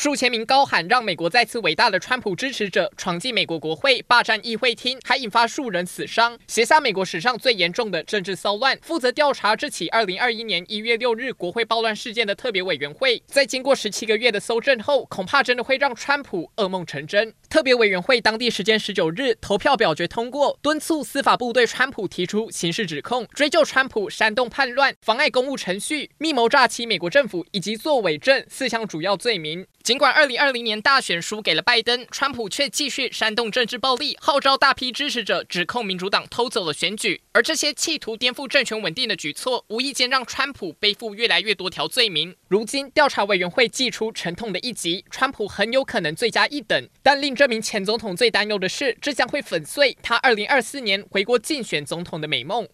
数千名高喊“让美国再次伟大”的川普支持者闯进美国国会，霸占议会厅，还引发数人死伤，写下美国史上最严重的政治骚乱。负责调查这起2021年1月6日国会暴乱事件的特别委员会，在经过17个月的搜证后，恐怕真的会让川普噩梦成真。特别委员会当地时间19日投票表决通过，敦促司法部对川普提出刑事指控，追究川普煽动叛乱、妨碍公务程序、密谋诈欺美国政府以及作伪证四项主要罪名。尽管2020年大选输给了拜登，川普却继续煽动政治暴力，号召大批支持者指控民主党偷走了选举。而这些企图颠覆政权稳定的举措，无意间让川普背负越来越多条罪名。如今调查委员会祭出沉痛的一击，川普很有可能罪加一等。但令这名前总统最担忧的是，这将会粉碎他2024年回国竞选总统的美梦。